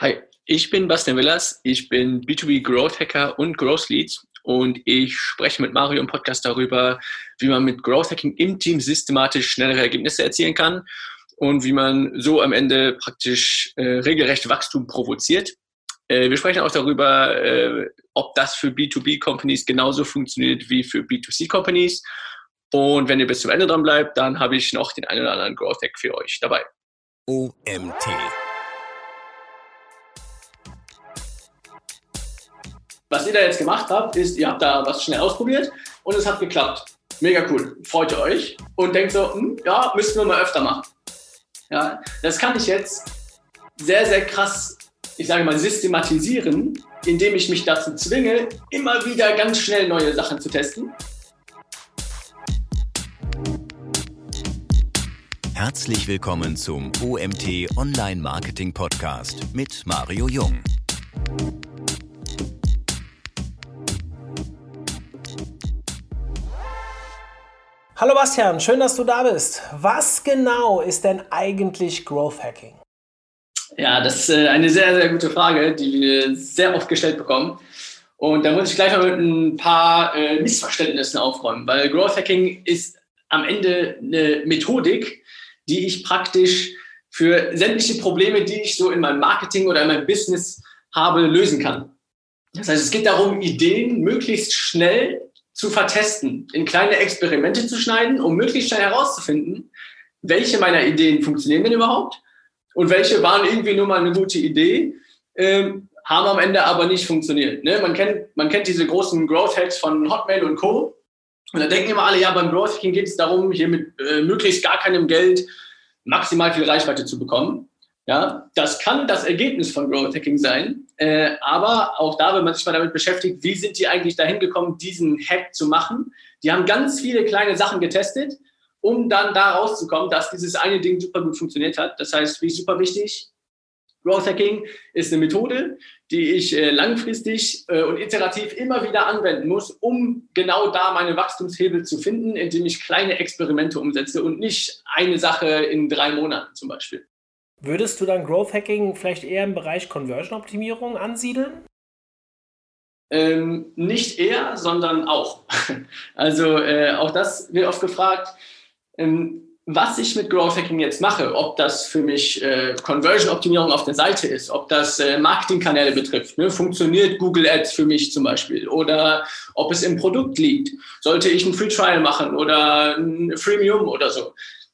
Hi, ich bin Bastian Willers, ich bin B2B Growth Hacker und Growth Lead und ich spreche mit Mario im Podcast darüber, wie man mit Growth Hacking im Team systematisch schnellere Ergebnisse erzielen kann und wie man so am Ende praktisch äh, regelrecht Wachstum provoziert. Äh, wir sprechen auch darüber, äh, ob das für B2B-Companies genauso funktioniert wie für B2C-Companies. Und wenn ihr bis zum Ende dran bleibt, dann habe ich noch den einen oder anderen Growth Hack für euch dabei. OMT Was ihr da jetzt gemacht habt, ist, ihr habt da was schnell ausprobiert und es hat geklappt. Mega cool. Freut ihr euch und denkt so, hm, ja, müssten wir mal öfter machen. Ja, das kann ich jetzt sehr, sehr krass, ich sage mal, systematisieren, indem ich mich dazu zwinge, immer wieder ganz schnell neue Sachen zu testen. Herzlich willkommen zum OMT Online Marketing Podcast mit Mario Jung. Hallo Bastian, schön, dass du da bist. Was genau ist denn eigentlich Growth Hacking? Ja, das ist äh, eine sehr, sehr gute Frage, die wir sehr oft gestellt bekommen. Und da muss ich gleich mal mit ein paar äh, Missverständnissen aufräumen, weil Growth Hacking ist am Ende eine Methodik, die ich praktisch für sämtliche Probleme, die ich so in meinem Marketing oder in meinem Business habe, lösen kann. Das heißt, es geht darum, Ideen möglichst schnell zu vertesten, in kleine Experimente zu schneiden, um möglichst schnell herauszufinden, welche meiner Ideen funktionieren denn überhaupt und welche waren irgendwie nur mal eine gute Idee, ähm, haben am Ende aber nicht funktioniert. Ne? Man, kennt, man kennt diese großen Growth Hacks von Hotmail und Co. Und da denken immer alle, ja, beim Growth Hacking geht es darum, hier mit äh, möglichst gar keinem Geld maximal viel Reichweite zu bekommen. Ja, das kann das Ergebnis von Growth Hacking sein, äh, aber auch da, wenn man sich mal damit beschäftigt, wie sind die eigentlich dahin gekommen, diesen Hack zu machen? Die haben ganz viele kleine Sachen getestet, um dann da rauszukommen, dass dieses eine Ding super gut funktioniert hat. Das heißt, wie super wichtig, Growth Hacking ist eine Methode, die ich äh, langfristig äh, und iterativ immer wieder anwenden muss, um genau da meine Wachstumshebel zu finden, indem ich kleine Experimente umsetze und nicht eine Sache in drei Monaten zum Beispiel. Würdest du dann Growth Hacking vielleicht eher im Bereich Conversion Optimierung ansiedeln? Ähm, nicht eher, sondern auch. Also äh, auch das wird oft gefragt, ähm, was ich mit Growth Hacking jetzt mache, ob das für mich äh, Conversion Optimierung auf der Seite ist, ob das äh, Marketingkanäle betrifft, ne? funktioniert Google Ads für mich zum Beispiel oder ob es im Produkt liegt, sollte ich ein Free Trial machen oder ein Freemium oder so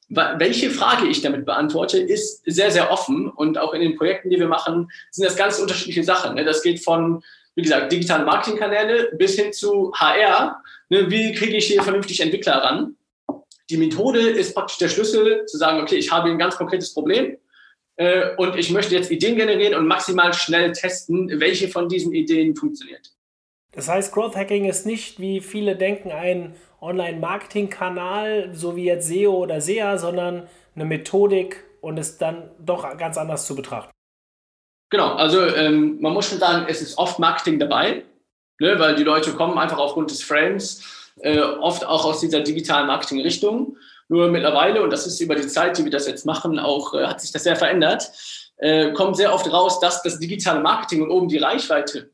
welche Frage ich damit beantworte, ist sehr, sehr offen. Und auch in den Projekten, die wir machen, sind das ganz unterschiedliche Sachen. Ne? Das geht von, wie gesagt, digitale Marketingkanäle bis hin zu HR. Ne? Wie kriege ich hier vernünftig Entwickler ran? Die Methode ist praktisch der Schlüssel, zu sagen, okay, ich habe ein ganz konkretes Problem äh, und ich möchte jetzt Ideen generieren und maximal schnell testen, welche von diesen Ideen funktioniert. Das heißt, Growth Hacking ist nicht, wie viele denken, ein Online-Marketing-Kanal, so wie jetzt SEO oder SEA, sondern eine Methodik und ist dann doch ganz anders zu betrachten. Genau, also ähm, man muss schon sagen, es ist oft Marketing dabei, ne, weil die Leute kommen einfach aufgrund des Frames äh, oft auch aus dieser digitalen Marketing-Richtung. Nur mittlerweile, und das ist über die Zeit, die wir das jetzt machen, auch äh, hat sich das sehr verändert, äh, kommt sehr oft raus, dass das digitale Marketing und oben die Reichweite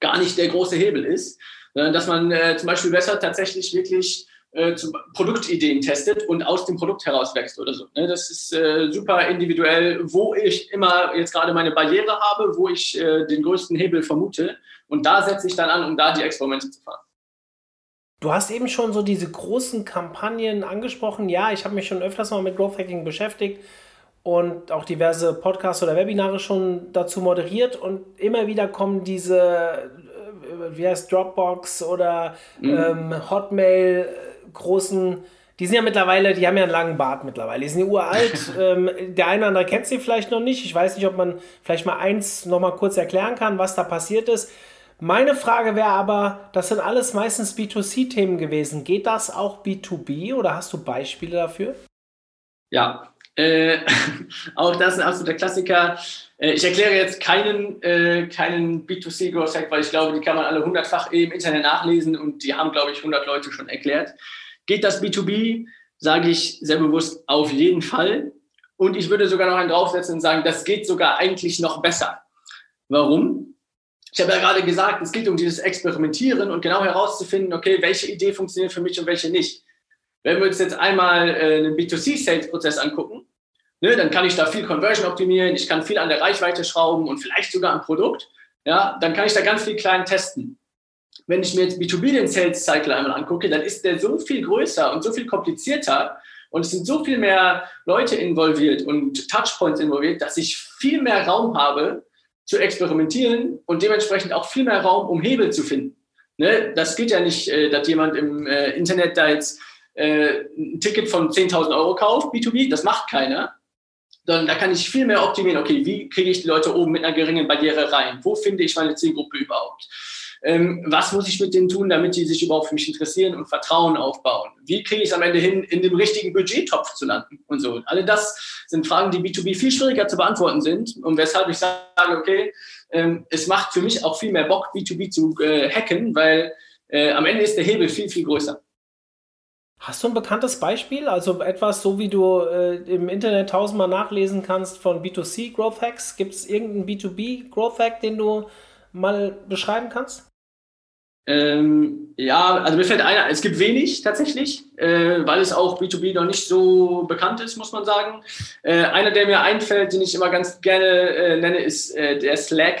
gar nicht der große Hebel ist, äh, dass man äh, zum Beispiel besser tatsächlich wirklich äh, Produktideen testet und aus dem Produkt heraus wächst oder so. Ne? Das ist äh, super individuell, wo ich immer jetzt gerade meine Barriere habe, wo ich äh, den größten Hebel vermute. Und da setze ich dann an, um da die Experimente zu fahren. Du hast eben schon so diese großen Kampagnen angesprochen. Ja, ich habe mich schon öfters mal mit Growth Hacking beschäftigt und auch diverse Podcasts oder Webinare schon dazu moderiert und immer wieder kommen diese wie heißt Dropbox oder mhm. ähm, Hotmail äh, großen, die sind ja mittlerweile, die haben ja einen langen Bart mittlerweile. Die sind ja uralt. ähm, der eine oder andere kennt sie vielleicht noch nicht. Ich weiß nicht, ob man vielleicht mal eins noch mal kurz erklären kann, was da passiert ist. Meine Frage wäre aber, das sind alles meistens B2C-Themen gewesen. Geht das auch B2B oder hast du Beispiele dafür? Ja, äh, auch das ist ein absoluter Klassiker. Äh, ich erkläre jetzt keinen, äh, keinen B2C Growth Hack, weil ich glaube, die kann man alle hundertfach im Internet nachlesen und die haben, glaube ich, 100 Leute schon erklärt. Geht das B2B? Sage ich sehr bewusst auf jeden Fall. Und ich würde sogar noch einen draufsetzen und sagen, das geht sogar eigentlich noch besser. Warum? Ich habe ja gerade gesagt, es geht um dieses Experimentieren und genau herauszufinden, okay, welche Idee funktioniert für mich und welche nicht. Wenn wir uns jetzt einmal äh, einen B2C-Sales-Prozess angucken, ne, dann kann ich da viel Conversion optimieren, ich kann viel an der Reichweite schrauben und vielleicht sogar am Produkt. Ja, dann kann ich da ganz viel klein testen. Wenn ich mir jetzt B2B den Sales Cycle einmal angucke, dann ist der so viel größer und so viel komplizierter und es sind so viel mehr Leute involviert und Touchpoints involviert, dass ich viel mehr Raum habe zu experimentieren und dementsprechend auch viel mehr Raum, um Hebel zu finden. Ne? Das geht ja nicht, äh, dass jemand im äh, Internet da jetzt äh, ein Ticket von 10.000 Euro kauft, B2B, das macht keiner. Sondern da kann ich viel mehr optimieren, okay, wie kriege ich die Leute oben mit einer geringen Barriere rein? Wo finde ich meine Zielgruppe überhaupt? ähm, was muss ich mit denen tun, damit die sich überhaupt für mich interessieren und Vertrauen aufbauen? Wie kriege ich es am Ende hin, in dem richtigen Budgettopf zu landen und so? Und alle das sind Fragen, die B2B viel schwieriger zu beantworten sind und weshalb ich sage, okay, ähm, es macht für mich auch viel mehr Bock, B2B zu äh, hacken, weil äh, am Ende ist der Hebel viel, viel größer. Hast du ein bekanntes Beispiel? Also etwas, so wie du äh, im Internet tausendmal nachlesen kannst von B2C Growth Hacks. Gibt es irgendeinen B2B Growth Hack, den du mal beschreiben kannst? Ähm, ja, also mir fällt einer, es gibt wenig tatsächlich, äh, weil es auch B2B noch nicht so bekannt ist, muss man sagen. Äh, einer, der mir einfällt, den ich immer ganz gerne äh, nenne, ist äh, der Slack.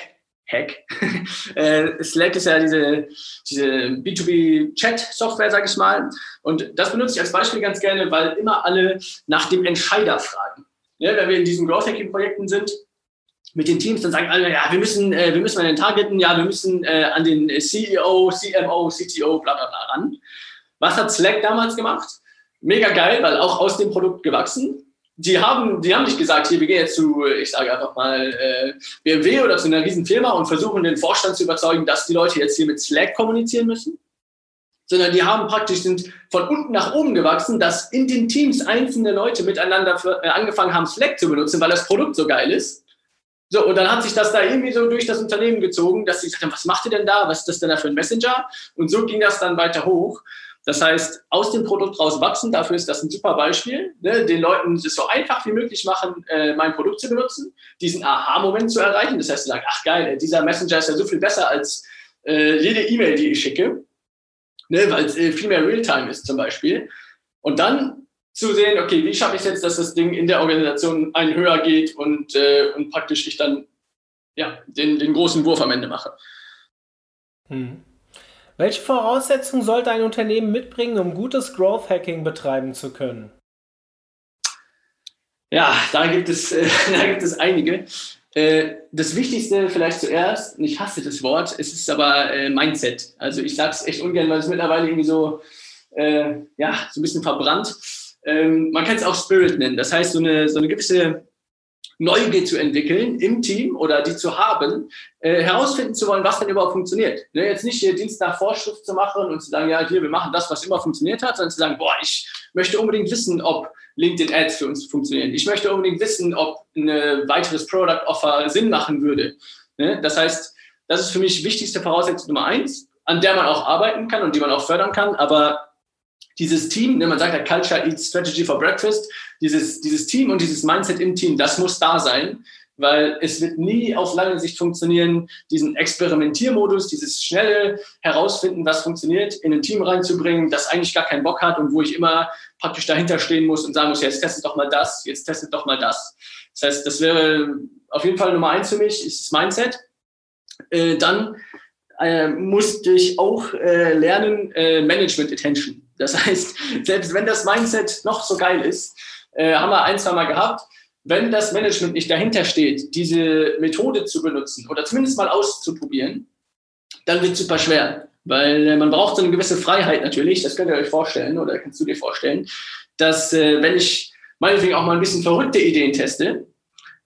Hack. Äh, Slack ist ja diese, diese B2B-Chat-Software, sag ich mal. Und das benutze ich als Beispiel ganz gerne, weil immer alle nach dem Entscheider fragen. Ja, wenn wir in diesen Growth Hacking-Projekten sind, mit den Teams, dann sagen alle, ja, wir müssen, äh, wir müssen an den Targeten, ja, wir müssen äh, an den CEO, CMO, CTO, bla bla bla ran. Was hat Slack damals gemacht? Mega geil, weil auch aus dem Produkt gewachsen. Die haben, die haben nicht gesagt, hier, wir gehen jetzt zu, ich sage einfach mal, äh, BMW oder zu einer riesen Firma und versuchen den Vorstand zu überzeugen, dass die Leute jetzt hier mit Slack kommunizieren müssen. Sondern die haben praktisch, sind von unten nach oben gewachsen, dass in den Teams einzelne Leute miteinander für, äh, angefangen haben, Slack zu benutzen, weil das Produkt so geil ist so, und dann hat sich das da irgendwie so durch das Unternehmen gezogen, dass sie gesagt haben, was macht ihr denn da? Was ist das denn da für ein Messenger? Und so ging das dann weiter hoch. Das heißt, aus dem Produkt raus wachsen, dafür ist das ein super Beispiel. Ne? Den Leuten es so einfach wie möglich machen, äh, mein Produkt zu benutzen, diesen Aha-Moment zu erreichen. Das heißt, sie sagen, ach geil, dieser Messenger ist ja so viel besser als äh, jede E-Mail, die ich schicke, ne? weil es äh, viel mehr Realtime ist zum Beispiel. Und dann zu sehen, okay, wie schaffe ich es jetzt, dass das Ding in der Organisation einen höher geht und, äh, und praktisch ich dann ja, den, den großen Wurf am Ende mache. Hm. Welche Voraussetzungen sollte ein Unternehmen mitbringen, um gutes Growth Hacking betreiben zu können? Ja, da gibt es, äh, da gibt es einige. Äh, das Wichtigste vielleicht zuerst, und ich hasse das Wort, es ist aber äh, Mindset. Also ich sage es echt ungern, weil es mittlerweile irgendwie so, äh, ja, so ein bisschen verbrannt ähm, man kann es auch Spirit nennen. Das heißt, so eine, so eine gewisse Neugier zu entwickeln im Team oder die zu haben, äh, herausfinden zu wollen, was denn überhaupt funktioniert. Ne, jetzt nicht hier Dienst nach Vorschrift zu machen und zu sagen, ja, hier, wir machen das, was immer funktioniert hat, sondern zu sagen, boah, ich möchte unbedingt wissen, ob LinkedIn Ads für uns funktionieren. Ich möchte unbedingt wissen, ob ein weiteres Product Offer Sinn machen würde. Ne? Das heißt, das ist für mich wichtigste Voraussetzung Nummer eins, an der man auch arbeiten kann und die man auch fördern kann, aber dieses Team, ne, man sagt ja Culture Eats Strategy for Breakfast, dieses, dieses Team und dieses Mindset im Team, das muss da sein, weil es wird nie auf lange Sicht funktionieren, diesen Experimentiermodus, dieses schnelle Herausfinden, was funktioniert, in ein Team reinzubringen, das eigentlich gar keinen Bock hat und wo ich immer praktisch dahinter stehen muss und sagen muss, jetzt testet doch mal das, jetzt testet doch mal das. Das heißt, das wäre auf jeden Fall Nummer eins für mich, ist das Mindset. Äh, dann äh, musste ich auch äh, lernen, äh, Management Attention. Das heißt, selbst wenn das Mindset noch so geil ist, äh, haben wir ein, zwei Mal gehabt, wenn das Management nicht dahinter steht, diese Methode zu benutzen oder zumindest mal auszuprobieren, dann wird es super schwer. Weil äh, man braucht so eine gewisse Freiheit natürlich, das könnt ihr euch vorstellen oder kannst du dir vorstellen, dass äh, wenn ich meinetwegen auch mal ein bisschen verrückte Ideen teste,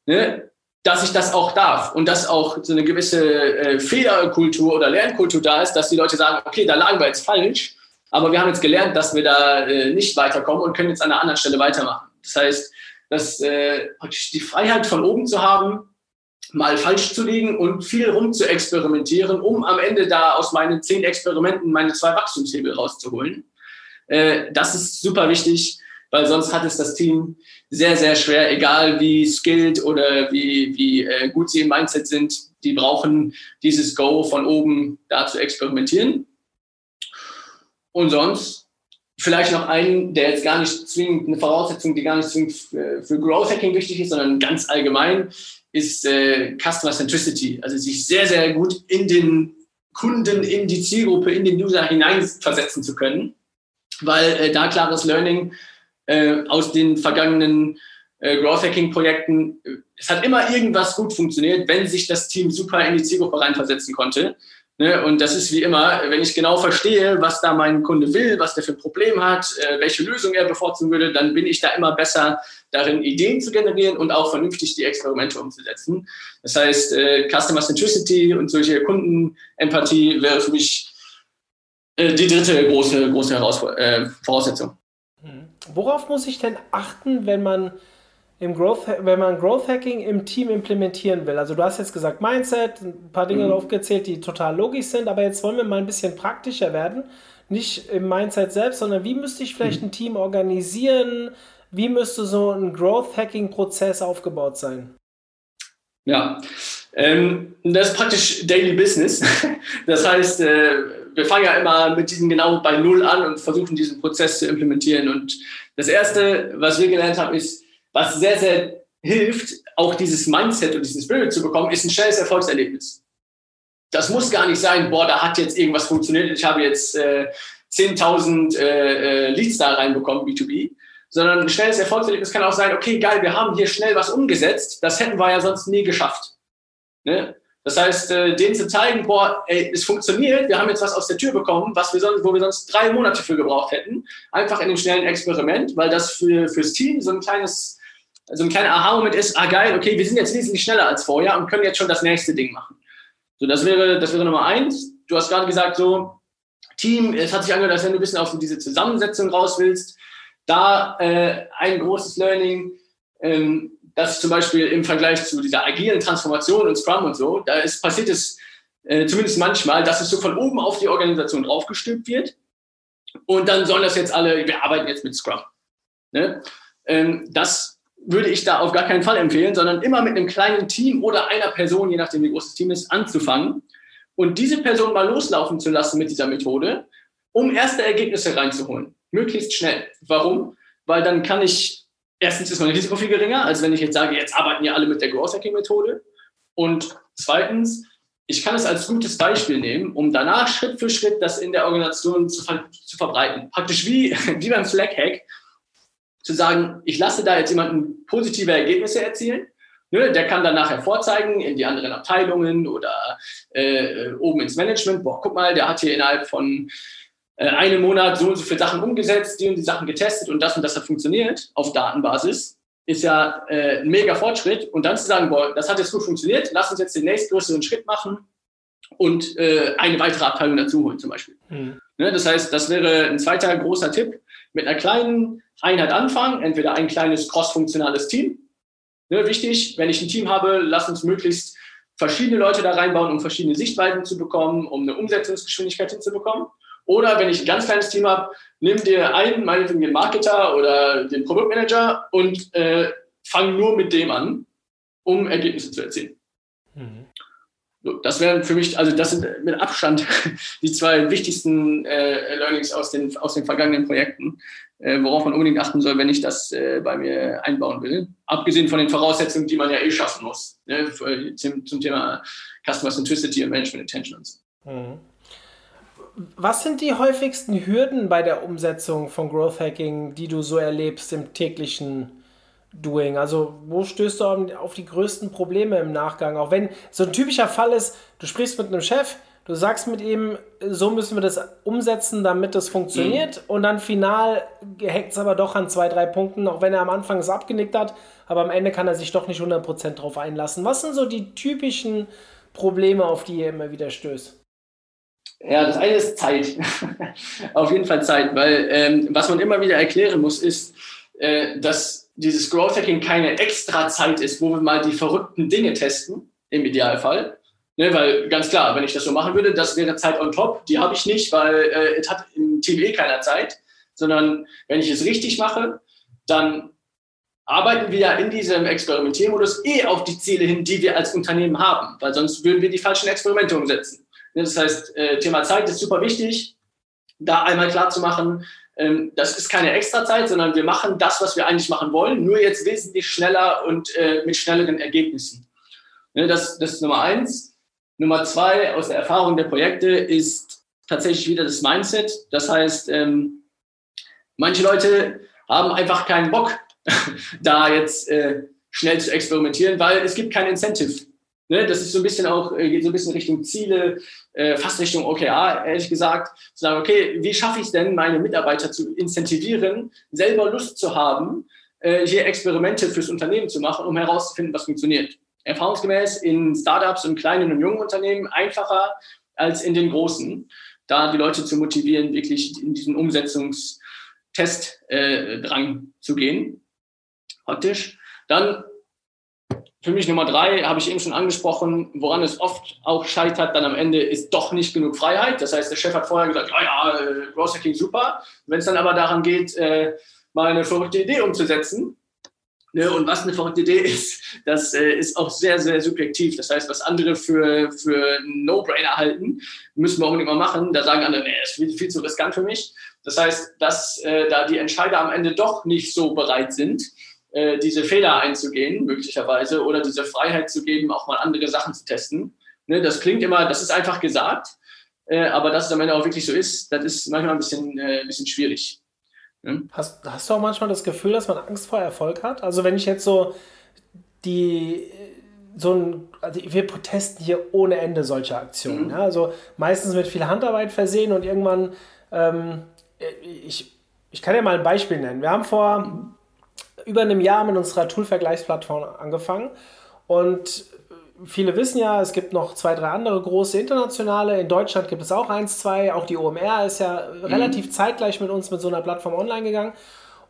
ne, dass ich das auch darf und dass auch so eine gewisse äh, Fehlerkultur oder Lernkultur da ist, dass die Leute sagen, okay, da lagen wir jetzt falsch, aber wir haben jetzt gelernt, dass wir da äh, nicht weiterkommen und können jetzt an einer anderen Stelle weitermachen. Das heißt, dass äh, die Freiheit von oben zu haben, mal falsch zu liegen und viel rum zu experimentieren, um am Ende da aus meinen zehn Experimenten meine zwei Wachstumshebel rauszuholen. Äh, das ist super wichtig, weil sonst hat es das Team sehr, sehr schwer, egal wie skilled oder wie, wie äh, gut sie im Mindset sind. Die brauchen dieses Go von oben da zu experimentieren. Und sonst vielleicht noch einen, der jetzt gar nicht zwingend eine Voraussetzung, die gar nicht zwingend für, für Growth Hacking wichtig ist, sondern ganz allgemein, ist äh, Customer Centricity. Also sich sehr, sehr gut in den Kunden, in die Zielgruppe, in den User hineinversetzen zu können, weil äh, da klares Learning äh, aus den vergangenen äh, Growth Hacking Projekten, äh, es hat immer irgendwas gut funktioniert, wenn sich das Team super in die Zielgruppe reinversetzen konnte. Ne? Und das ist wie immer, wenn ich genau verstehe, was da mein Kunde will, was der für ein Problem hat, äh, welche Lösung er bevorzugen würde, dann bin ich da immer besser darin, Ideen zu generieren und auch vernünftig die Experimente umzusetzen. Das heißt, äh, Customer Centricity und solche Kundenempathie wäre für mich äh, die dritte große, große Herausfor äh, Voraussetzung. Mhm. Worauf muss ich denn achten, wenn man im Growth, wenn man Growth Hacking im Team implementieren will. Also du hast jetzt gesagt Mindset, ein paar Dinge mhm. aufgezählt, die total logisch sind, aber jetzt wollen wir mal ein bisschen praktischer werden. Nicht im Mindset selbst, sondern wie müsste ich vielleicht mhm. ein Team organisieren? Wie müsste so ein Growth Hacking Prozess aufgebaut sein? Ja, ähm, das ist praktisch Daily Business. Das heißt, äh, wir fangen ja immer mit diesem genau bei Null an und versuchen diesen Prozess zu implementieren. Und das Erste, was wir gelernt haben, ist, was sehr, sehr hilft, auch dieses Mindset und diesen Spirit zu bekommen, ist ein schnelles Erfolgserlebnis. Das muss gar nicht sein, boah, da hat jetzt irgendwas funktioniert, ich habe jetzt äh, 10.000 äh, äh, Leads da reinbekommen, B2B, sondern ein schnelles Erfolgserlebnis kann auch sein, okay, geil, wir haben hier schnell was umgesetzt, das hätten wir ja sonst nie geschafft. Ne? Das heißt, äh, denen zu zeigen, boah, ey, es funktioniert, wir haben jetzt was aus der Tür bekommen, was wir sonst, wo wir sonst drei Monate für gebraucht hätten, einfach in dem schnellen Experiment, weil das für, fürs Team so ein kleines so ein kleiner Aha-Moment ist, ah geil, okay, wir sind jetzt wesentlich schneller als vorher und können jetzt schon das nächste Ding machen. So, das wäre, das wäre Nummer eins. Du hast gerade gesagt, so, Team, es hat sich angehört, als wenn du ein bisschen auf diese Zusammensetzung raus willst. Da äh, ein großes Learning, ähm, das zum Beispiel im Vergleich zu dieser agilen Transformation und Scrum und so, da ist passiert es äh, zumindest manchmal, dass es so von oben auf die Organisation draufgestülpt wird. Und dann sollen das jetzt alle, wir arbeiten jetzt mit Scrum. Ne? Ähm, das würde ich da auf gar keinen Fall empfehlen, sondern immer mit einem kleinen Team oder einer Person, je nachdem wie groß das Team ist, anzufangen und diese Person mal loslaufen zu lassen mit dieser Methode, um erste Ergebnisse reinzuholen. Möglichst schnell. Warum? Weil dann kann ich, erstens ist mein Risiko viel geringer, als wenn ich jetzt sage, jetzt arbeiten ja alle mit der Growth Hacking Methode. Und zweitens, ich kann es als gutes Beispiel nehmen, um danach Schritt für Schritt das in der Organisation zu, ver zu verbreiten. Praktisch wie, wie beim Slack Hack zu sagen, ich lasse da jetzt jemanden positive Ergebnisse erzielen. Ne, der kann dann nachher vorzeigen in die anderen Abteilungen oder äh, oben ins Management. Boah, guck mal, der hat hier innerhalb von äh, einem Monat so und so viele Sachen umgesetzt, die und die Sachen getestet und das und das hat funktioniert auf Datenbasis. Ist ja äh, ein mega Fortschritt. Und dann zu sagen, boah, das hat jetzt gut funktioniert, lass uns jetzt den nächstgrößeren Schritt machen und äh, eine weitere Abteilung dazu holen zum Beispiel. Mhm. Ne, das heißt, das wäre ein zweiter großer Tipp. Mit einer kleinen Einheit anfangen, entweder ein kleines cross-funktionales Team. Ne, wichtig, wenn ich ein Team habe, lass uns möglichst verschiedene Leute da reinbauen, um verschiedene Sichtweisen zu bekommen, um eine Umsetzungsgeschwindigkeit hinzubekommen. Oder wenn ich ein ganz kleines Team habe, nimm dir einen, meinetwegen den Marketer oder den Produktmanager und äh, fang nur mit dem an, um Ergebnisse zu erzielen. Mhm. Das wären für mich, also das sind mit Abstand die zwei wichtigsten äh, Learnings aus den, aus den vergangenen Projekten, äh, worauf man unbedingt achten soll, wenn ich das äh, bei mir einbauen will. Abgesehen von den Voraussetzungen, die man ja eh schaffen muss, ne, zum, zum, Thema Customer Centricity und Management Intention und so. Mhm. Was sind die häufigsten Hürden bei der Umsetzung von Growth Hacking, die du so erlebst im täglichen Doing? Also, wo stößt du auf die größten Probleme im Nachgang? Auch wenn so ein typischer Fall ist, du sprichst mit einem Chef, du sagst mit ihm, so müssen wir das umsetzen, damit das funktioniert. Mhm. Und dann final hängt es aber doch an zwei, drei Punkten, auch wenn er am Anfang es abgenickt hat. Aber am Ende kann er sich doch nicht 100% drauf einlassen. Was sind so die typischen Probleme, auf die ihr immer wieder stößt? Ja, das eine ist Zeit. auf jeden Fall Zeit, weil ähm, was man immer wieder erklären muss, ist, äh, dass dieses Growth Hacking keine extra Zeit ist, wo wir mal die verrückten Dinge testen, im Idealfall. Ne, weil ganz klar, wenn ich das so machen würde, das wäre Zeit on top. Die habe ich nicht, weil äh, es hat im Team eh keiner Zeit. Sondern wenn ich es richtig mache, dann arbeiten wir ja in diesem Experimentiermodus eh auf die Ziele hin, die wir als Unternehmen haben, weil sonst würden wir die falschen Experimente umsetzen. Das heißt, äh, Thema Zeit ist super wichtig, da einmal klar zu machen, ähm, das ist keine Extrazeit, sondern wir machen das, was wir eigentlich machen wollen, nur jetzt wesentlich schneller und äh, mit schnelleren Ergebnissen. Das, das ist Nummer eins. Nummer zwei aus der Erfahrung der Projekte ist tatsächlich wieder das Mindset. Das heißt, ähm, manche Leute haben einfach keinen Bock, da jetzt äh, schnell zu experimentieren, weil es gibt kein Incentive. Ne? Das ist so ein bisschen auch, äh, geht so ein bisschen Richtung Ziele, äh, fast Richtung OKR, ehrlich gesagt, zu sagen, okay, wie schaffe ich es denn, meine Mitarbeiter zu incentivieren, selber Lust zu haben, äh, hier Experimente fürs Unternehmen zu machen, um herauszufinden, was funktioniert. Erfahrungsgemäß in Startups und kleinen und jungen Unternehmen einfacher als in den großen, da die Leute zu motivieren, wirklich in diesen Umsetzungstestdrang äh, zu gehen praktisch. Dann für mich Nummer drei, habe ich eben schon angesprochen, woran es oft auch scheitert, dann am Ende ist doch nicht genug Freiheit. Das heißt, der Chef hat vorher gesagt, ja, ja, äh, Growth Hacking super. Wenn es dann aber daran geht, äh, mal eine verrückte Idee umzusetzen, ne, und was eine verrückte Idee ist, das äh, ist auch sehr, sehr subjektiv. Das heißt, was andere für, für No-Brainer halten, müssen wir unbedingt mal machen. Da sagen andere, nee, ist viel, viel zu riskant für mich. Das heißt, dass äh, da die Entscheider am Ende doch nicht so bereit sind, äh, diese Fehler einzugehen, möglicherweise, oder diese Freiheit zu geben, auch mal andere Sachen zu testen. Ne, das klingt immer, das ist einfach gesagt, äh, aber dass es am Ende auch wirklich so ist, das ist manchmal ein bisschen, äh, ein bisschen schwierig. Ne? Hast, hast du auch manchmal das Gefühl, dass man Angst vor Erfolg hat? Also wenn ich jetzt so die so ein, also wir testen hier ohne Ende solche Aktionen. Mhm. Ja? Also meistens mit viel Handarbeit versehen und irgendwann, ähm, ich, ich kann ja mal ein Beispiel nennen. Wir haben vor mhm über einem Jahr mit unserer Tool-Vergleichsplattform angefangen und viele wissen ja, es gibt noch zwei, drei andere große internationale. In Deutschland gibt es auch eins, zwei. Auch die OMR ist ja mhm. relativ zeitgleich mit uns mit so einer Plattform online gegangen.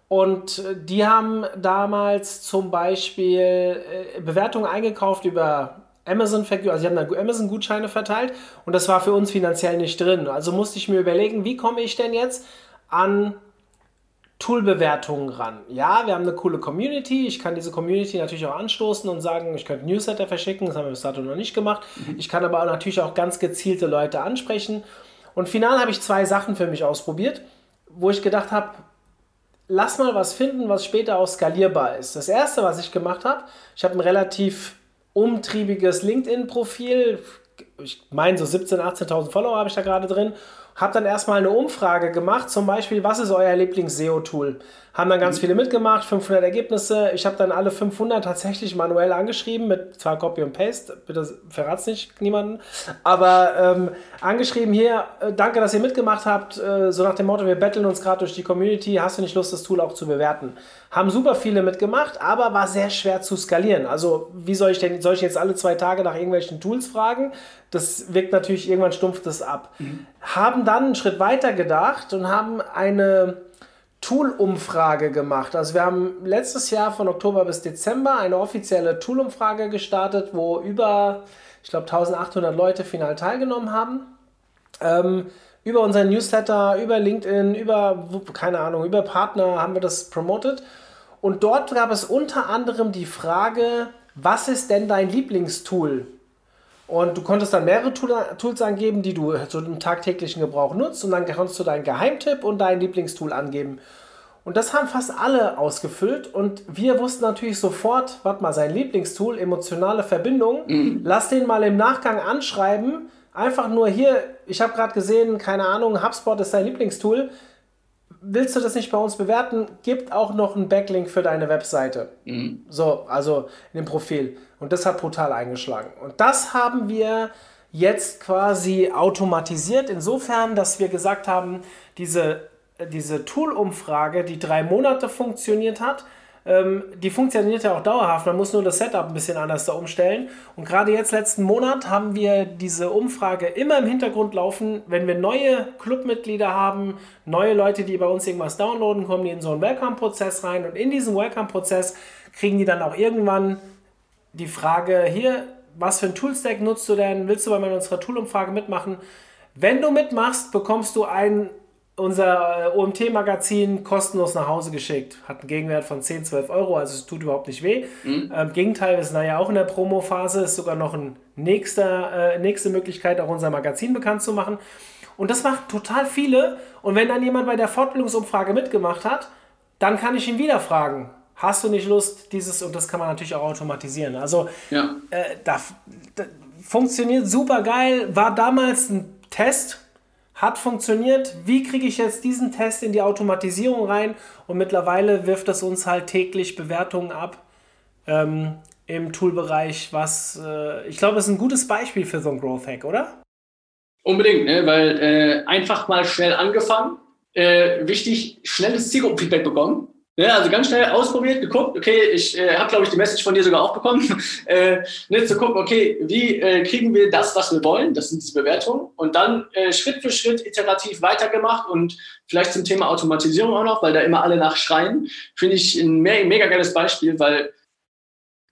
Und die haben damals zum Beispiel äh, Bewertungen eingekauft über Amazon, also sie haben da Amazon-Gutscheine verteilt und das war für uns finanziell nicht drin. Also musste ich mir überlegen, wie komme ich denn jetzt an Tool-Bewertungen ran. Ja, wir haben eine coole Community. Ich kann diese Community natürlich auch anstoßen und sagen, ich könnte Newsletter verschicken. Das haben wir bis dato noch nicht gemacht. Mhm. Ich kann aber auch natürlich auch ganz gezielte Leute ansprechen. Und final habe ich zwei Sachen für mich ausprobiert, wo ich gedacht habe, lass mal was finden, was später auch skalierbar ist. Das erste, was ich gemacht habe, ich habe ein relativ umtriebiges LinkedIn-Profil. Ich meine, so 17.000, 18.000 Follower habe ich da gerade drin habe dann erstmal eine Umfrage gemacht, zum Beispiel, was ist euer Lieblings-SEO-Tool? Haben dann ganz mhm. viele mitgemacht, 500 Ergebnisse. Ich habe dann alle 500 tatsächlich manuell angeschrieben, mit zwar Copy und Paste, bitte verrat's nicht niemanden, aber ähm, angeschrieben hier, äh, danke, dass ihr mitgemacht habt, äh, so nach dem Motto, wir betteln uns gerade durch die Community, hast du nicht Lust, das Tool auch zu bewerten? Haben super viele mitgemacht, aber war sehr schwer zu skalieren. Also wie soll ich denn, soll ich jetzt alle zwei Tage nach irgendwelchen Tools fragen? Das wirkt natürlich, irgendwann stumpft das ab. Mhm. Haben dann einen Schritt weiter gedacht und haben eine Tool-Umfrage gemacht. Also wir haben letztes Jahr von Oktober bis Dezember eine offizielle Tool-Umfrage gestartet, wo über, ich glaube, 1800 Leute final teilgenommen haben. Ähm, über unseren Newsletter, über LinkedIn, über, keine Ahnung, über Partner haben wir das promotet. Und dort gab es unter anderem die Frage, was ist denn dein Lieblingstool? Und du konntest dann mehrere Tools angeben, die du zu dem tagtäglichen Gebrauch nutzt. Und dann konntest du deinen Geheimtipp und dein Lieblingstool angeben. Und das haben fast alle ausgefüllt. Und wir wussten natürlich sofort, warte mal, sein Lieblingstool, emotionale Verbindung. Mhm. Lass den mal im Nachgang anschreiben. Einfach nur hier, ich habe gerade gesehen, keine Ahnung, HubSpot ist dein Lieblingstool willst du das nicht bei uns bewerten, gibt auch noch einen Backlink für deine Webseite. Mhm. So, also in dem Profil. Und das hat brutal eingeschlagen. Und das haben wir jetzt quasi automatisiert, insofern, dass wir gesagt haben, diese, diese Tool-Umfrage, die drei Monate funktioniert hat, ähm, die funktioniert ja auch dauerhaft. Man muss nur das Setup ein bisschen anders da umstellen. Und gerade jetzt letzten Monat haben wir diese Umfrage immer im Hintergrund laufen. Wenn wir neue Clubmitglieder haben, neue Leute, die bei uns irgendwas downloaden, kommen die in so einen Welcome-Prozess rein. Und in diesem Welcome-Prozess kriegen die dann auch irgendwann die Frage, hier, was für ein Toolstack nutzt du denn? Willst du bei unserer Tool-Umfrage mitmachen? Wenn du mitmachst, bekommst du ein unser äh, OMT-Magazin kostenlos nach Hause geschickt. Hat einen Gegenwert von 10, 12 Euro, also es tut überhaupt nicht weh. Mhm. Ähm, Gegenteil, wir sind da ja auch in der Promo-Phase, ist sogar noch eine nächster, äh, nächste Möglichkeit, auch unser Magazin bekannt zu machen. Und das macht total viele. Und wenn dann jemand bei der Fortbildungsumfrage mitgemacht hat, dann kann ich ihn wieder fragen. Hast du nicht Lust, dieses, und das kann man natürlich auch automatisieren. Also, ja. äh, da, da funktioniert super geil, war damals ein Test, hat funktioniert. Wie kriege ich jetzt diesen Test in die Automatisierung rein? Und mittlerweile wirft es uns halt täglich Bewertungen ab ähm, im Toolbereich, was äh, ich glaube, ist ein gutes Beispiel für so ein Growth Hack, oder? Unbedingt, ne? weil äh, einfach mal schnell angefangen, äh, wichtig, schnelles Zielgruppenfeedback bekommen. Ja, also ganz schnell ausprobiert, geguckt, okay, ich äh, habe, glaube ich, die Message von dir sogar auch bekommen, äh, ne, zu gucken, okay, wie äh, kriegen wir das, was wir wollen, das sind diese Bewertungen, und dann äh, Schritt für Schritt iterativ weitergemacht und vielleicht zum Thema Automatisierung auch noch, weil da immer alle nachschreien, finde ich ein me mega geiles Beispiel, weil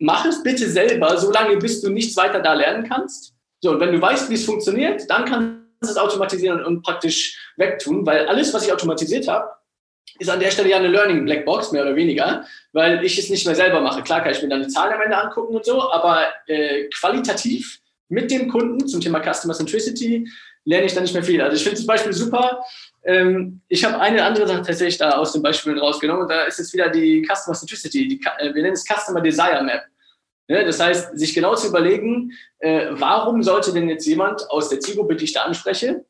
mach es bitte selber, solange bis du nichts weiter da lernen kannst. So, und wenn du weißt, wie es funktioniert, dann kannst du es automatisieren und praktisch wegtun, weil alles, was ich automatisiert habe, ist an der Stelle ja eine Learning Blackbox, mehr oder weniger, weil ich es nicht mehr selber mache. Klar kann ich mir dann die Zahlen am Ende angucken und so, aber äh, qualitativ mit dem Kunden zum Thema Customer Centricity lerne ich dann nicht mehr viel. Also ich finde zum Beispiel super, ähm, ich habe eine andere Sache tatsächlich da aus den Beispielen rausgenommen und da ist jetzt wieder die Customer Centricity, die, äh, wir nennen es Customer Desire Map. Ja, das heißt, sich genau zu überlegen, äh, warum sollte denn jetzt jemand aus der Zielgruppe, die ich da anspreche,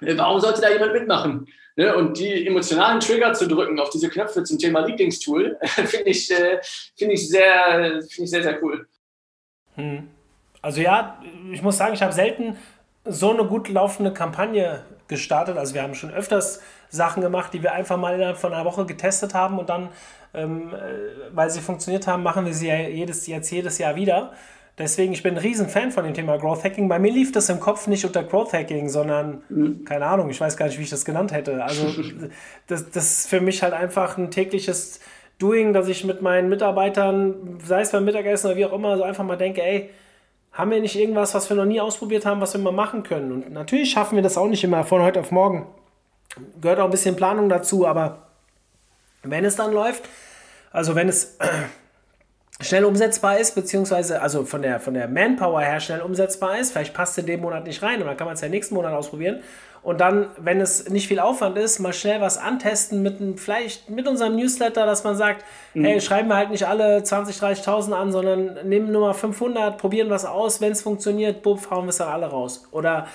äh, warum sollte da jemand mitmachen? Ne, und die emotionalen Trigger zu drücken auf diese Knöpfe zum Thema Lieblingstool, finde ich, äh, find ich, sehr, find ich sehr, sehr cool. Hm. Also ja, ich muss sagen, ich habe selten so eine gut laufende Kampagne gestartet. Also wir haben schon öfters Sachen gemacht, die wir einfach mal innerhalb von einer Woche getestet haben und dann, ähm, äh, weil sie funktioniert haben, machen wir sie ja jedes, jetzt jedes Jahr wieder. Deswegen, ich bin ein Riesenfan von dem Thema Growth Hacking. Bei mir lief das im Kopf nicht unter Growth Hacking, sondern, mhm. keine Ahnung, ich weiß gar nicht, wie ich das genannt hätte. Also, das, das ist für mich halt einfach ein tägliches Doing, dass ich mit meinen Mitarbeitern, sei es beim Mittagessen oder wie auch immer, so einfach mal denke, ey, haben wir nicht irgendwas, was wir noch nie ausprobiert haben, was wir mal machen können? Und natürlich schaffen wir das auch nicht immer von heute auf morgen. Gehört auch ein bisschen Planung dazu, aber wenn es dann läuft, also wenn es schnell umsetzbar ist, beziehungsweise also von der, von der Manpower her schnell umsetzbar ist. Vielleicht passt es in dem Monat nicht rein und dann kann man es ja nächsten Monat ausprobieren. Und dann, wenn es nicht viel Aufwand ist, mal schnell was antesten mit einem, vielleicht mit unserem Newsletter, dass man sagt, mhm. hey, schreiben wir halt nicht alle 20, 30.000 an, sondern nehmen nur mal 500, probieren was aus, wenn es funktioniert, buff, hauen wir es dann alle raus. Oder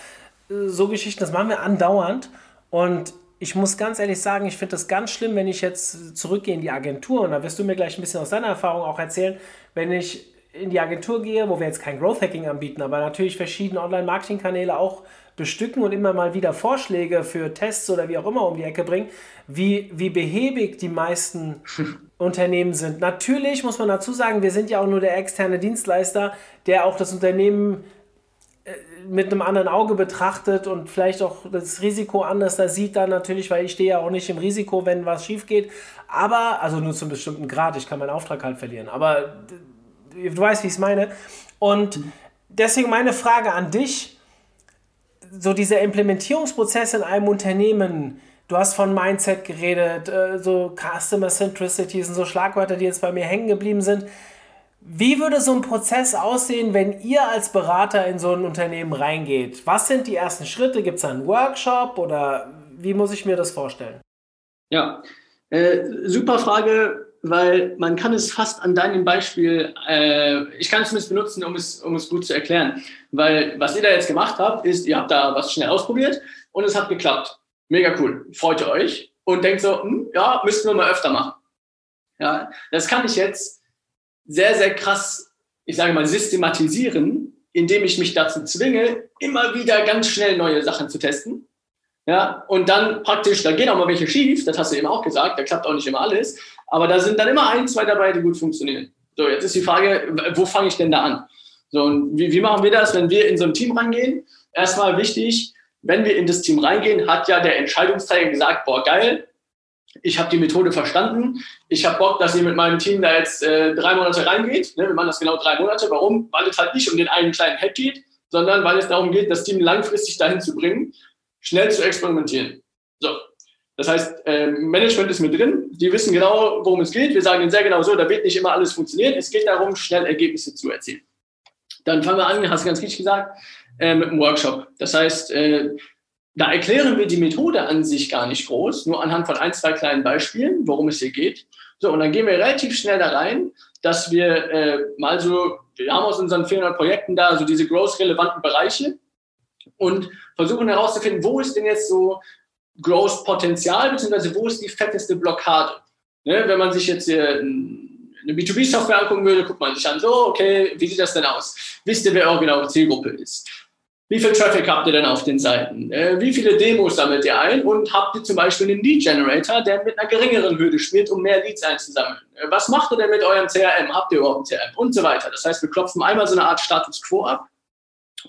äh, so Geschichten, das machen wir andauernd. Und ich muss ganz ehrlich sagen, ich finde das ganz schlimm, wenn ich jetzt zurückgehe in die Agentur und da wirst du mir gleich ein bisschen aus deiner Erfahrung auch erzählen, wenn ich in die Agentur gehe, wo wir jetzt kein Growth Hacking anbieten, aber natürlich verschiedene Online-Marketing-Kanäle auch bestücken und immer mal wieder Vorschläge für Tests oder wie auch immer um die Ecke bringen, wie, wie behäbig die meisten Unternehmen sind. Natürlich muss man dazu sagen, wir sind ja auch nur der externe Dienstleister, der auch das Unternehmen mit einem anderen Auge betrachtet und vielleicht auch das Risiko anders da sieht dann natürlich, weil ich stehe ja auch nicht im Risiko, wenn was schief geht. Aber, also nur zu einem bestimmten Grad, ich kann meinen Auftrag halt verlieren. Aber du weißt, wie ich es meine. Und deswegen meine Frage an dich, so dieser Implementierungsprozess in einem Unternehmen, du hast von Mindset geredet, äh, so Customer Centricity sind so Schlagwörter, die jetzt bei mir hängen geblieben sind. Wie würde so ein Prozess aussehen, wenn ihr als Berater in so ein Unternehmen reingeht? Was sind die ersten Schritte? Gibt es einen Workshop oder wie muss ich mir das vorstellen? Ja, äh, super Frage, weil man kann es fast an deinem Beispiel, äh, ich kann es zumindest benutzen, um es, um es gut zu erklären. Weil was ihr da jetzt gemacht habt, ist, ihr habt da was schnell ausprobiert und es hat geklappt. Mega cool. Freut ihr euch und denkt so, hm, ja, müssten wir mal öfter machen. Ja, das kann ich jetzt sehr, sehr krass, ich sage mal, systematisieren, indem ich mich dazu zwinge, immer wieder ganz schnell neue Sachen zu testen. Ja, und dann praktisch, da gehen auch mal welche schief, das hast du eben auch gesagt, da klappt auch nicht immer alles, aber da sind dann immer ein, zwei dabei, die gut funktionieren. So, jetzt ist die Frage, wo fange ich denn da an? So, und wie, wie machen wir das, wenn wir in so ein Team reingehen? Erstmal wichtig, wenn wir in das Team reingehen, hat ja der Entscheidungsträger gesagt, boah, geil, ich habe die Methode verstanden. Ich habe Bock, dass ihr mit meinem Team da jetzt äh, drei Monate reingeht. Ne, wir machen das genau drei Monate. Warum? Weil es halt nicht um den einen kleinen Hack geht, sondern weil es darum geht, das Team langfristig dahin zu bringen, schnell zu experimentieren. So. Das heißt, ähm, Management ist mit drin, die wissen genau, worum es geht. Wir sagen ihnen sehr genau so, da wird nicht immer alles funktionieren. Es geht darum, schnell Ergebnisse zu erzielen. Dann fangen wir an, hast du ganz richtig gesagt, äh, mit einem Workshop. Das heißt, äh, da erklären wir die Methode an sich gar nicht groß, nur anhand von ein, zwei kleinen Beispielen, worum es hier geht. So, und dann gehen wir relativ schnell da rein, dass wir äh, mal so, wir haben aus unseren 400 Projekten da so diese growth-relevanten Bereiche und versuchen herauszufinden, wo ist denn jetzt so Growth-Potenzial, beziehungsweise wo ist die fetteste Blockade. Ne, wenn man sich jetzt hier eine B2B-Software angucken würde, guckt man sich an, so, okay, wie sieht das denn aus? Wisst ihr, wer eure genaue Zielgruppe ist? Wie viel Traffic habt ihr denn auf den Seiten? Äh, wie viele Demos sammelt ihr ein? Und habt ihr zum Beispiel einen Lead Generator, der mit einer geringeren Hürde spielt, um mehr Leads einzusammeln? Äh, was macht ihr denn mit eurem CRM? Habt ihr überhaupt ein CRM? Und so weiter. Das heißt, wir klopfen einmal so eine Art Status Quo ab,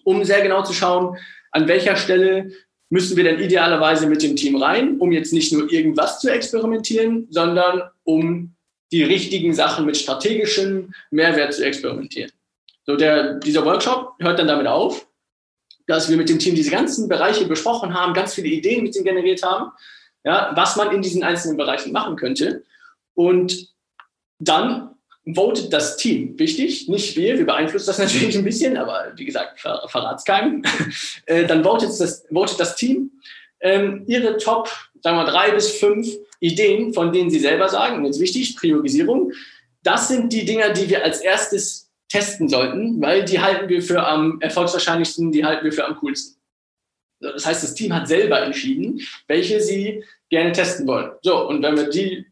um sehr genau zu schauen, an welcher Stelle müssen wir dann idealerweise mit dem Team rein, um jetzt nicht nur irgendwas zu experimentieren, sondern um die richtigen Sachen mit strategischem Mehrwert zu experimentieren. So, der, dieser Workshop hört dann damit auf dass wir mit dem Team diese ganzen Bereiche besprochen haben, ganz viele Ideen mit ihnen generiert haben, ja, was man in diesen einzelnen Bereichen machen könnte. Und dann votet das Team. Wichtig, nicht wir, wir beeinflussen das natürlich ein bisschen, aber wie gesagt, ver verrat's keinem. äh, dann votet das, votet das Team ähm, ihre Top, sagen wir drei bis fünf Ideen, von denen sie selber sagen, und jetzt wichtig, Priorisierung. Das sind die Dinger, die wir als erstes testen sollten, weil die halten wir für am erfolgswahrscheinlichsten, die halten wir für am coolsten. Das heißt, das Team hat selber entschieden, welche sie gerne testen wollen. So, und wenn wir die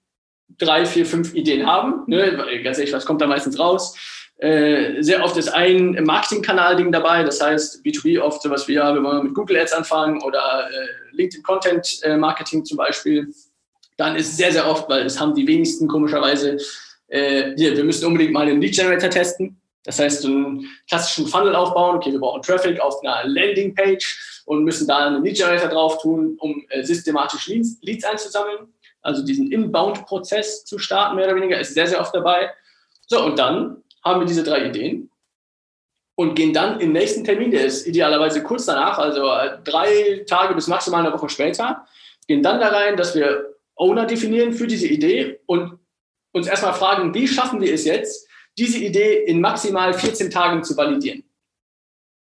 drei, vier, fünf Ideen haben, ne, ganz ehrlich, was kommt da meistens raus? Äh, sehr oft ist ein Marketingkanal-Ding dabei, das heißt B2B oft sowas wie, ja, wir wollen mit Google Ads anfangen oder äh, LinkedIn Content äh, Marketing zum Beispiel. Dann ist sehr, sehr oft, weil es haben die wenigsten komischerweise, äh, hier, wir müssen unbedingt mal den Lead Generator testen. Das heißt, einen klassischen Funnel aufbauen, okay, wir brauchen Traffic auf einer Landingpage und müssen da einen Lead Generator drauf tun, um äh, systematisch Leads, Leads einzusammeln. Also diesen Inbound-Prozess zu starten, mehr oder weniger, ist sehr, sehr oft dabei. So, und dann haben wir diese drei Ideen und gehen dann im nächsten Termin, der ist idealerweise kurz danach, also äh, drei Tage bis maximal eine Woche später, gehen dann da rein, dass wir Owner definieren für diese Idee und uns erstmal fragen, wie schaffen wir es jetzt, diese Idee in maximal 14 Tagen zu validieren.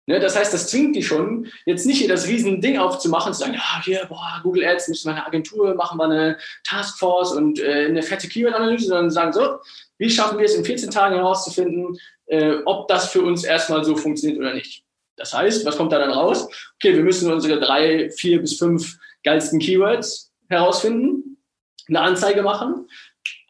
Ne, das heißt, das zwingt die schon, jetzt nicht hier das riesen Ding aufzumachen, zu sagen, ja, hier, boah, Google Ads, müssen wir eine Agentur, machen wir eine Taskforce und äh, eine fette Keyword-Analyse, sondern sagen so, wie schaffen wir es in 14 Tagen herauszufinden, äh, ob das für uns erstmal so funktioniert oder nicht. Das heißt, was kommt da dann raus? Okay, wir müssen unsere drei, vier bis fünf geilsten Keywords herausfinden, eine Anzeige machen,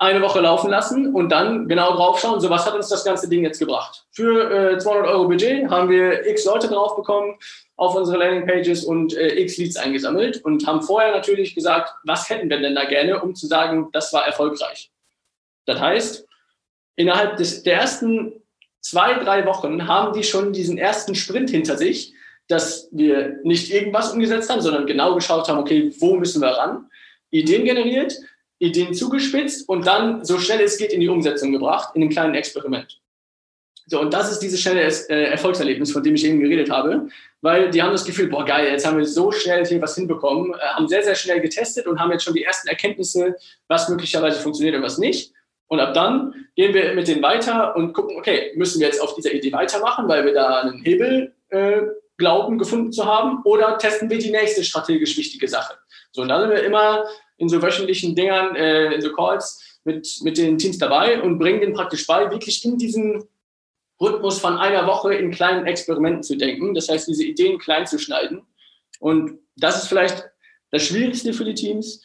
eine Woche laufen lassen und dann genau drauf schauen, so was hat uns das ganze Ding jetzt gebracht. Für äh, 200 Euro Budget haben wir x Leute drauf bekommen auf unsere Landingpages und äh, x Leads eingesammelt und haben vorher natürlich gesagt, was hätten wir denn da gerne, um zu sagen, das war erfolgreich. Das heißt, innerhalb des, der ersten zwei, drei Wochen haben die schon diesen ersten Sprint hinter sich, dass wir nicht irgendwas umgesetzt haben, sondern genau geschaut haben, okay, wo müssen wir ran? Ideen generiert, Ideen zugespitzt und dann so schnell es geht in die Umsetzung gebracht, in einem kleinen Experiment. So, und das ist dieses schnelle äh, Erfolgserlebnis, von dem ich eben geredet habe, weil die haben das Gefühl, boah, geil, jetzt haben wir so schnell hier was hinbekommen, äh, haben sehr, sehr schnell getestet und haben jetzt schon die ersten Erkenntnisse, was möglicherweise funktioniert und was nicht. Und ab dann gehen wir mit denen weiter und gucken, okay, müssen wir jetzt auf dieser Idee weitermachen, weil wir da einen Hebel äh, glauben, gefunden zu haben, oder testen wir die nächste strategisch wichtige Sache. So, und dann sind wir immer in so wöchentlichen Dingern, äh, in so Calls mit, mit den Teams dabei und bringen denen praktisch bei, wirklich in diesem Rhythmus von einer Woche in kleinen Experimenten zu denken. Das heißt, diese Ideen klein zu schneiden. Und das ist vielleicht das Schwierigste für die Teams,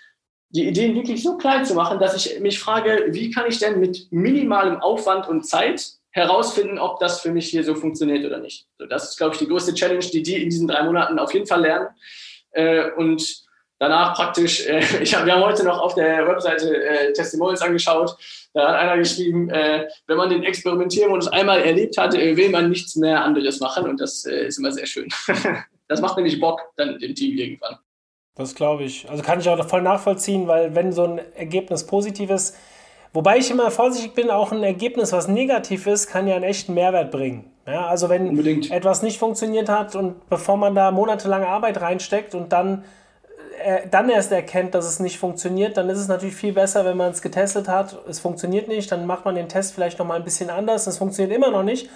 die Ideen wirklich so klein zu machen, dass ich mich frage, wie kann ich denn mit minimalem Aufwand und Zeit herausfinden, ob das für mich hier so funktioniert oder nicht. So, das ist, glaube ich, die größte Challenge, die die in diesen drei Monaten auf jeden Fall lernen. Äh, und danach praktisch, äh, ich hab, wir haben heute noch auf der Webseite äh, Testimonials angeschaut, da hat einer geschrieben, äh, wenn man den Experimentiermodus einmal erlebt hat, äh, will man nichts mehr anderes machen und das äh, ist immer sehr schön. das macht nämlich Bock dann im Team irgendwann. Das glaube ich. Also kann ich auch voll nachvollziehen, weil wenn so ein Ergebnis positiv ist, wobei ich immer vorsichtig bin, auch ein Ergebnis, was negativ ist, kann ja einen echten Mehrwert bringen. Ja, also wenn Unbedingt. etwas nicht funktioniert hat und bevor man da monatelange Arbeit reinsteckt und dann dann erst erkennt, dass es nicht funktioniert, dann ist es natürlich viel besser, wenn man es getestet hat. Es funktioniert nicht, dann macht man den Test vielleicht nochmal ein bisschen anders. Es funktioniert immer noch nicht,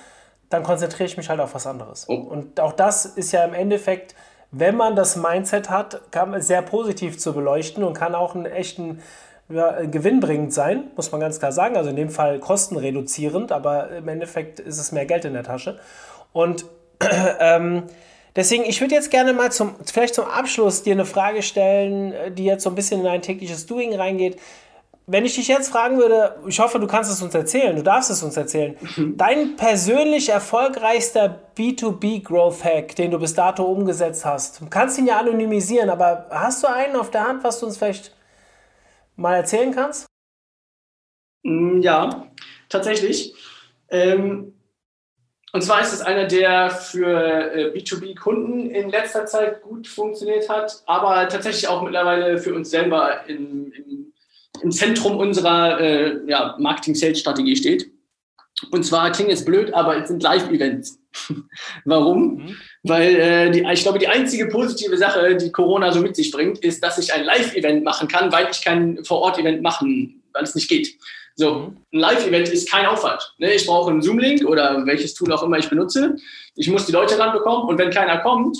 dann konzentriere ich mich halt auf was anderes. Oh. Und auch das ist ja im Endeffekt, wenn man das Mindset hat, sehr positiv zu beleuchten und kann auch einen echten ja, gewinnbringend sein, muss man ganz klar sagen. Also in dem Fall kostenreduzierend, aber im Endeffekt ist es mehr Geld in der Tasche. Und ähm, deswegen, ich würde jetzt gerne mal zum, vielleicht zum Abschluss dir eine Frage stellen, die jetzt so ein bisschen in ein tägliches Doing reingeht. Wenn ich dich jetzt fragen würde, ich hoffe, du kannst es uns erzählen, du darfst es uns erzählen, dein persönlich erfolgreichster B2B Growth Hack, den du bis dato umgesetzt hast, du kannst ihn ja anonymisieren, aber hast du einen auf der Hand, was du uns vielleicht mal erzählen kannst? Mm, ja, tatsächlich. Ähm, und zwar ist es einer, der für äh, B2B-Kunden in letzter Zeit gut funktioniert hat, aber tatsächlich auch mittlerweile für uns selber in, in, im Zentrum unserer äh, ja, Marketing-Sales-Strategie steht. Und zwar klingt jetzt blöd, aber es sind Live-Events. Warum? Mhm. Weil äh, die, ich glaube, die einzige positive Sache, die Corona so mit sich bringt, ist, dass ich ein Live-Event machen kann, weil ich kein Vor-Ort-Event machen, weil es nicht geht. So, mhm. ein Live-Event ist kein Aufwand. Ne? Ich brauche einen Zoom-Link oder welches Tool auch immer ich benutze. Ich muss die Leute ranbekommen und wenn keiner kommt,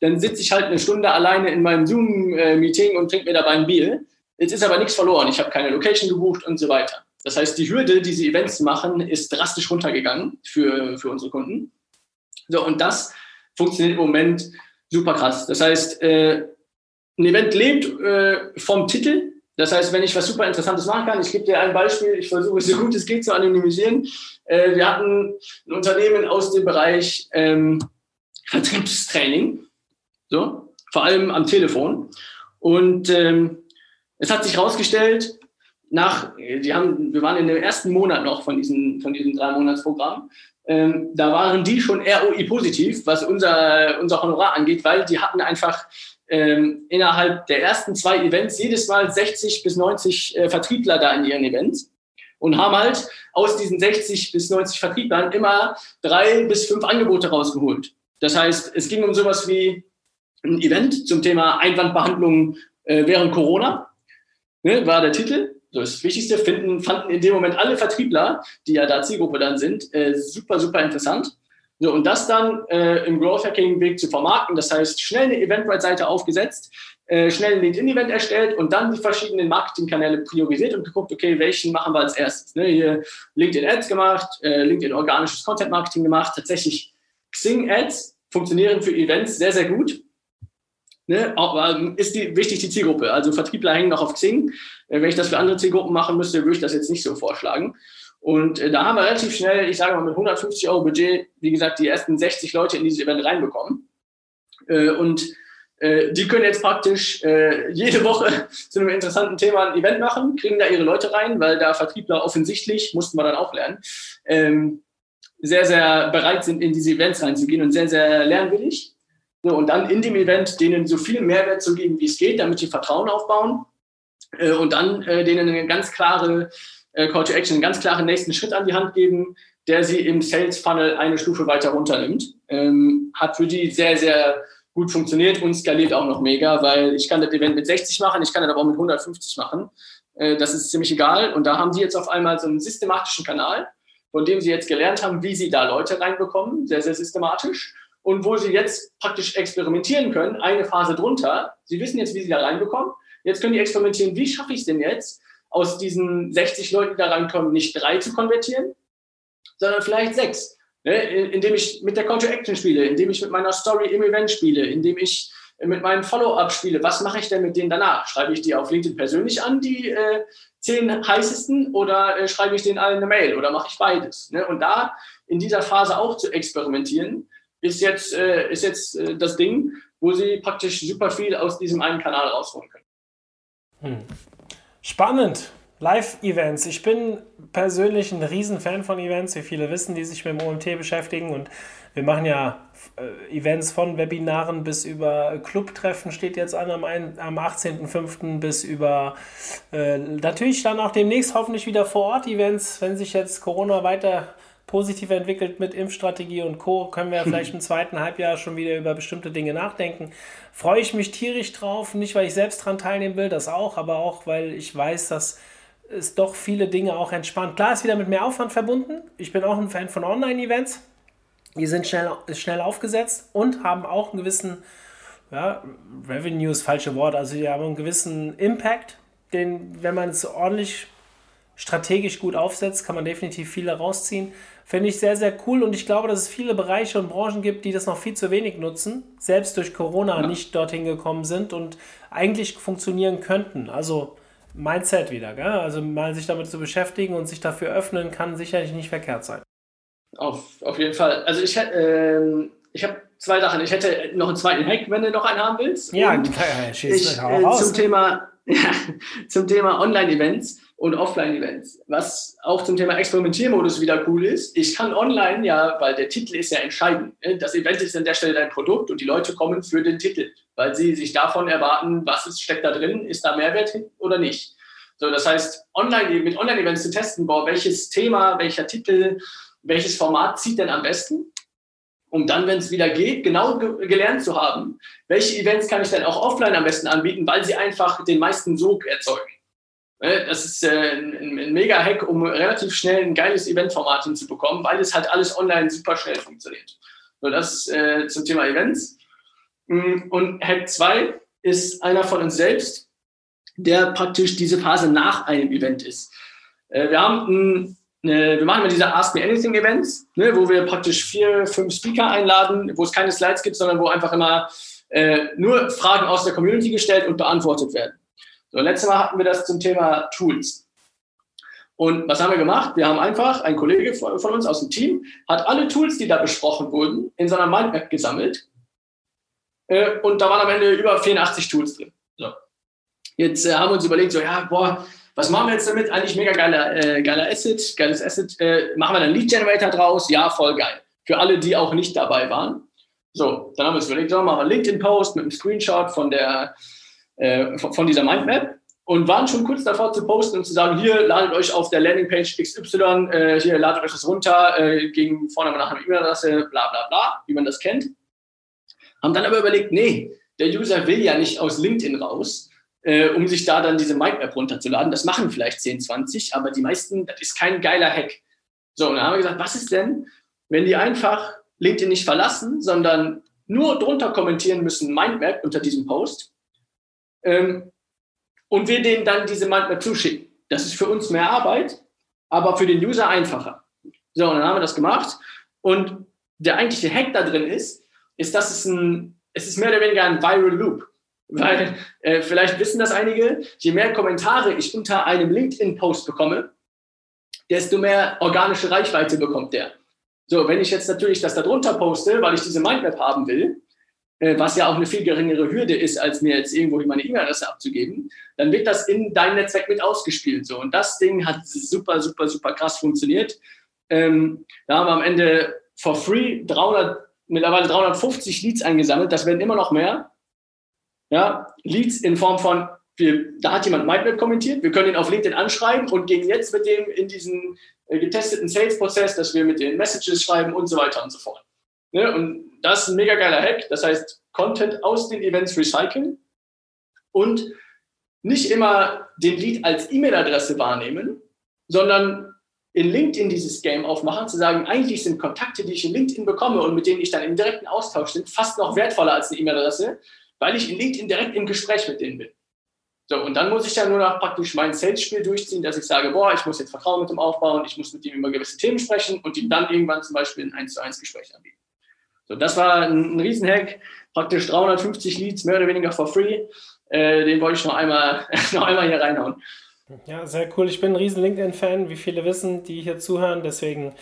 dann sitze ich halt eine Stunde alleine in meinem Zoom-Meeting und trinke mir dabei ein Bier. Jetzt ist aber nichts verloren. Ich habe keine Location gebucht und so weiter. Das heißt, die Hürde, diese Events zu machen, ist drastisch runtergegangen für, für unsere Kunden. So, und das funktioniert im Moment super krass. Das heißt, äh, ein Event lebt äh, vom Titel. Das heißt, wenn ich was super Interessantes machen kann, ich gebe dir ein Beispiel, ich versuche es so gut es geht zu anonymisieren. Äh, wir hatten ein Unternehmen aus dem Bereich ähm, Vertriebstraining, so, vor allem am Telefon. Und ähm, es hat sich herausgestellt, nach, die haben, wir waren in dem ersten Monat noch von diesem, von diesem drei Monatsprogramm ähm, da waren die schon ROI positiv, was unser, unser Honorar angeht, weil die hatten einfach ähm, innerhalb der ersten zwei Events jedes Mal 60 bis 90 äh, Vertriebler da in ihren Events und haben halt aus diesen 60 bis 90 Vertrieblern immer drei bis fünf Angebote rausgeholt. Das heißt, es ging um sowas wie ein Event zum Thema Einwandbehandlung äh, während Corona, ne, war der Titel. Das Wichtigste finden, fanden in dem Moment alle Vertriebler, die ja da Zielgruppe dann sind, äh, super, super interessant. So, und das dann äh, im Growth Hacking Weg zu vermarkten, das heißt, schnell eine Eventbrite-Seite aufgesetzt, äh, schnell ein LinkedIn-Event erstellt und dann die verschiedenen Marketingkanäle priorisiert und geguckt, okay, welchen machen wir als erstes? Ne, hier LinkedIn Ads gemacht, äh, LinkedIn organisches Content Marketing gemacht, tatsächlich Xing Ads funktionieren für Events sehr, sehr gut. Ne, ist die, wichtig die Zielgruppe. Also Vertriebler hängen noch auf Xing. Äh, wenn ich das für andere Zielgruppen machen müsste, würde ich das jetzt nicht so vorschlagen. Und äh, da haben wir relativ schnell, ich sage mal mit 150 Euro Budget, wie gesagt, die ersten 60 Leute in dieses Event reinbekommen. Äh, und die können jetzt praktisch jede Woche zu einem interessanten Thema ein Event machen, kriegen da ihre Leute rein, weil da Vertriebler offensichtlich, mussten wir dann auch lernen, ähm, sehr, sehr bereit sind, in diese Events reinzugehen und sehr, sehr lernwillig. Und dann in dem Event denen so viel Mehrwert zu geben, wie es geht, damit sie Vertrauen aufbauen äh, und dann äh, denen eine ganz klare äh, Call to Action, einen ganz klaren nächsten Schritt an die Hand geben, der sie im Sales Funnel eine Stufe weiter runternimmt. Ähm, hat für die sehr, sehr gut funktioniert und skaliert auch noch mega, weil ich kann das Event mit 60 machen, ich kann das aber auch mit 150 machen. Äh, das ist ziemlich egal. Und da haben die jetzt auf einmal so einen systematischen Kanal, von dem sie jetzt gelernt haben, wie sie da Leute reinbekommen, sehr, sehr systematisch. Und wo sie jetzt praktisch experimentieren können, eine Phase drunter. Sie wissen jetzt, wie sie da reinbekommen. Jetzt können die experimentieren, wie schaffe ich es denn jetzt, aus diesen 60 Leuten, die da reinkommen, nicht drei zu konvertieren, sondern vielleicht sechs. Ne? Indem ich mit der Call to Action spiele, indem ich mit meiner Story im Event spiele, indem ich mit meinem Follow-up spiele. Was mache ich denn mit denen danach? Schreibe ich die auf LinkedIn persönlich an, die äh, zehn heißesten, oder äh, schreibe ich denen allen eine Mail oder mache ich beides? Ne? Und da in dieser Phase auch zu experimentieren, ist jetzt, äh, ist jetzt äh, das Ding, wo sie praktisch super viel aus diesem einen Kanal rausholen können. Hm. Spannend. Live-Events. Ich bin persönlich ein Riesenfan von Events, wie viele wissen, die sich mit dem OMT beschäftigen. Und wir machen ja äh, Events von Webinaren bis über Clubtreffen steht jetzt an am, am 18.05. bis über äh, natürlich dann auch demnächst hoffentlich wieder vor Ort Events, wenn sich jetzt Corona weiter positiv entwickelt mit Impfstrategie und Co. Können wir vielleicht im zweiten Halbjahr schon wieder über bestimmte Dinge nachdenken. Freue ich mich tierisch drauf, nicht weil ich selbst daran teilnehmen will, das auch, aber auch weil ich weiß, dass es doch viele Dinge auch entspannt. Klar ist wieder mit mehr Aufwand verbunden. Ich bin auch ein Fan von Online-Events. Die sind schnell, schnell aufgesetzt und haben auch einen gewissen, ja, Revenue ist falsche Wort, also die haben einen gewissen Impact, den, wenn man es ordentlich strategisch gut aufsetzt, kann man definitiv viele rausziehen. Finde ich sehr, sehr cool und ich glaube, dass es viele Bereiche und Branchen gibt, die das noch viel zu wenig nutzen, selbst durch Corona ja. nicht dorthin gekommen sind und eigentlich funktionieren könnten. Also Mindset wieder, gell? also mal sich damit zu beschäftigen und sich dafür öffnen, kann sicherlich nicht verkehrt sein. Auf, auf jeden Fall. Also ich, äh, ich habe zwei Sachen. Ich hätte noch einen zweiten Hack, wenn du noch einen haben willst. Ja, und ich, äh, zum Thema, ja, zum Thema Online-Events und Offline-Events. Was auch zum Thema Experimentiermodus wieder cool ist. Ich kann online ja, weil der Titel ist ja entscheidend. Ne? Das Event ist an der Stelle dein Produkt und die Leute kommen für den Titel, weil sie sich davon erwarten, was ist, steckt da drin, ist da Mehrwert oder nicht. So, das heißt, online, mit Online-Events zu testen, boah, welches Thema, welcher Titel, welches Format zieht denn am besten? Um dann, wenn es wieder geht, genau ge gelernt zu haben, welche Events kann ich denn auch offline am besten anbieten, weil sie einfach den meisten Sog erzeugen. Ne, das ist äh, ein, Mega-Hack, um relativ schnell ein geiles Eventformat hinzubekommen, weil es halt alles online super schnell funktioniert. So, das äh, zum Thema Events. Mm, und Hack 2 ist einer von uns selbst, der praktisch diese Phase nach einem Event ist. Äh, wir haben ein, eine, wir machen immer diese Ask Me Anything Events, ne, wo wir praktisch vier, fünf Speaker einladen, wo es keine Slides gibt, sondern wo einfach immer nur Fragen aus der Community gestellt und beantwortet werden. So, letztes Mal hatten wir das zum Thema Tools. Und was haben wir gemacht? Wir haben einfach, ein Kollege von, uns aus dem Team hat alle Tools, die da besprochen wurden, in so einer Mindmap gesammelt. Äh, und da waren am Ende über 84 Tools drin. So. Jetzt äh, haben wir uns überlegt, so, ja, boah, was machen wir jetzt damit? Eigentlich mega geiler, äh, geiler Asset, geiles Asset. Äh, machen wir einen Lead Generator draus? Ja, voll geil. Für alle, die auch nicht dabei waren. So, dann haben wir uns überlegt, so, machen wir einen LinkedIn-Post mit einem Screenshot von der, äh, von dieser Mindmap und waren schon kurz davor zu posten und zu sagen, hier ladet euch auf der Landingpage XY, äh, hier ladet euch das runter, äh, gegen nach einer E-Mail-Adresse, bla bla bla, wie man das kennt. Haben dann aber überlegt, nee, der User will ja nicht aus LinkedIn raus, äh, um sich da dann diese Mindmap runterzuladen. Das machen vielleicht 10, 20, aber die meisten, das ist kein geiler Hack. So, und dann haben wir gesagt, was ist denn, wenn die einfach LinkedIn nicht verlassen, sondern nur drunter kommentieren müssen, Mindmap unter diesem Post ähm, und wir denen dann diese Mindmap zuschicken. Das ist für uns mehr Arbeit, aber für den User einfacher. So, und dann haben wir das gemacht. Und der eigentliche Hack da drin ist, ist, dass es ein, es ist mehr oder weniger ein Viral Loop. Weil äh, vielleicht wissen das einige, je mehr Kommentare ich unter einem LinkedIn-Post bekomme, desto mehr organische Reichweite bekommt der. So, wenn ich jetzt natürlich das darunter poste, weil ich diese Mindmap haben will, was ja auch eine viel geringere Hürde ist, als mir jetzt irgendwo meine E-Mail-Adresse abzugeben, dann wird das in dein Netzwerk mit ausgespielt. So. Und das Ding hat super, super, super krass funktioniert. Ähm, da haben wir am Ende for free 300, mittlerweile 350 Leads eingesammelt. Das werden immer noch mehr. Ja, Leads in Form von, wir, da hat jemand MindMap kommentiert, wir können ihn auf LinkedIn anschreiben und gehen jetzt mit dem in diesen äh, getesteten Sales-Prozess, dass wir mit den Messages schreiben und so weiter und so fort. Ne? Und das ist ein mega geiler Hack. Das heißt, Content aus den Events recyceln und nicht immer den Lead als E-Mail-Adresse wahrnehmen, sondern in LinkedIn dieses Game aufmachen, zu sagen, eigentlich sind Kontakte, die ich in LinkedIn bekomme und mit denen ich dann im direkten Austausch bin, fast noch wertvoller als eine E-Mail-Adresse, weil ich in LinkedIn direkt im Gespräch mit denen bin. So, und dann muss ich ja nur noch praktisch mein Sales-Spiel durchziehen, dass ich sage, boah, ich muss jetzt Vertrauen mit dem aufbauen, ich muss mit ihm über gewisse Themen sprechen und ihm dann irgendwann zum Beispiel ein 1 zu 1 Gespräch anbieten. So, das war ein, ein Riesenhack, praktisch 350 Leads, mehr oder weniger for free. Äh, den wollte ich noch einmal, noch einmal hier reinhauen. Ja, sehr cool. Ich bin ein riesen LinkedIn-Fan, wie viele wissen, die hier zuhören. Deswegen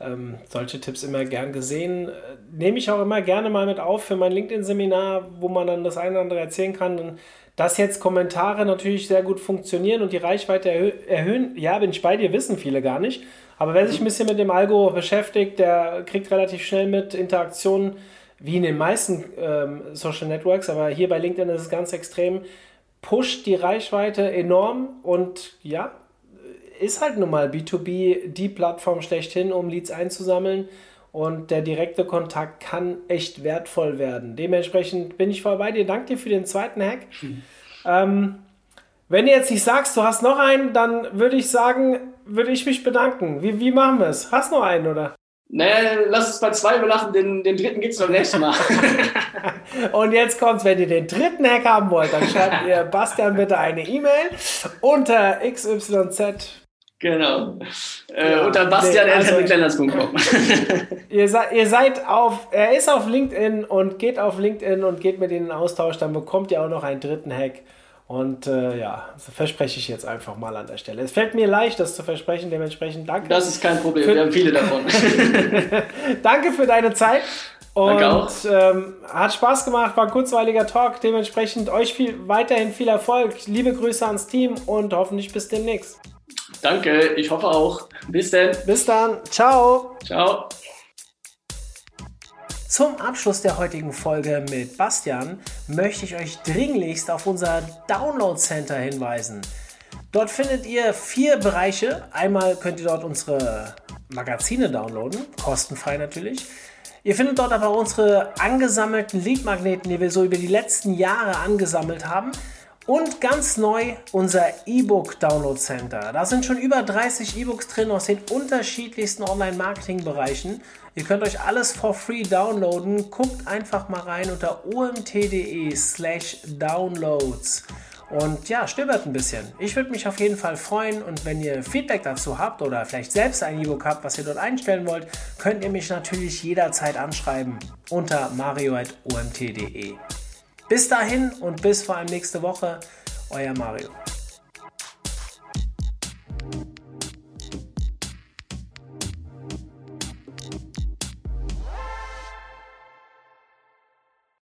ähm, solche Tipps immer gern gesehen. Äh, nehme ich auch immer gerne mal mit auf für mein LinkedIn-Seminar, wo man dann das eine oder andere erzählen kann. Dass jetzt Kommentare natürlich sehr gut funktionieren und die Reichweite erhö erhöhen, ja, bin ich bei dir, wissen viele gar nicht. Aber wer sich ein bisschen mit dem Algo beschäftigt, der kriegt relativ schnell mit Interaktionen, wie in den meisten ähm, Social Networks, aber hier bei LinkedIn ist es ganz extrem, pusht die Reichweite enorm und ja, ist halt nun mal B2B die Plattform schlechthin, um Leads einzusammeln. Und der direkte Kontakt kann echt wertvoll werden. Dementsprechend bin ich voll bei dir. Danke dir für den zweiten Hack. Mhm. Ähm, wenn du jetzt nicht sagst, du hast noch einen, dann würde ich sagen, würde ich mich bedanken. Wie, wie machen wir es? Hast du noch einen, oder? Naja, lass es bei zwei belachen, den, den dritten gibt es beim nächsten Mal. Und jetzt kommt's, wenn ihr den dritten Hack haben wollt, dann schreibt ihr Bastian bitte eine E-Mail unter xyz Genau. Äh, ja, unter bastian.kleiners.com. Also, ihr, ihr seid auf, er ist auf LinkedIn und geht auf LinkedIn und geht mit ihnen in Austausch, dann bekommt ihr auch noch einen dritten Hack. Und äh, ja, das verspreche ich jetzt einfach mal an der Stelle. Es fällt mir leicht, das zu versprechen, dementsprechend danke. Das ist kein Problem, wir haben viele davon. danke für deine Zeit. Und ähm, hat Spaß gemacht, war ein kurzweiliger Talk. Dementsprechend euch viel, weiterhin viel Erfolg. Liebe Grüße ans Team und hoffentlich bis demnächst. Danke, ich hoffe auch. Bis dann. Bis dann. Ciao. Ciao. Zum Abschluss der heutigen Folge mit Bastian möchte ich euch dringlichst auf unser Download Center hinweisen. Dort findet ihr vier Bereiche. Einmal könnt ihr dort unsere Magazine downloaden, kostenfrei natürlich. Ihr findet dort aber unsere angesammelten Leadmagneten, die wir so über die letzten Jahre angesammelt haben. Und ganz neu unser E-Book Download Center. Da sind schon über 30 E-Books drin aus den unterschiedlichsten Online-Marketing-Bereichen. Ihr könnt euch alles for free downloaden. Guckt einfach mal rein unter omt.de slash downloads. Und ja, stöbert ein bisschen. Ich würde mich auf jeden Fall freuen und wenn ihr Feedback dazu habt oder vielleicht selbst ein E-Book habt, was ihr dort einstellen wollt, könnt ihr mich natürlich jederzeit anschreiben unter mario.omt.de. Bis dahin und bis vor allem nächste Woche, euer Mario.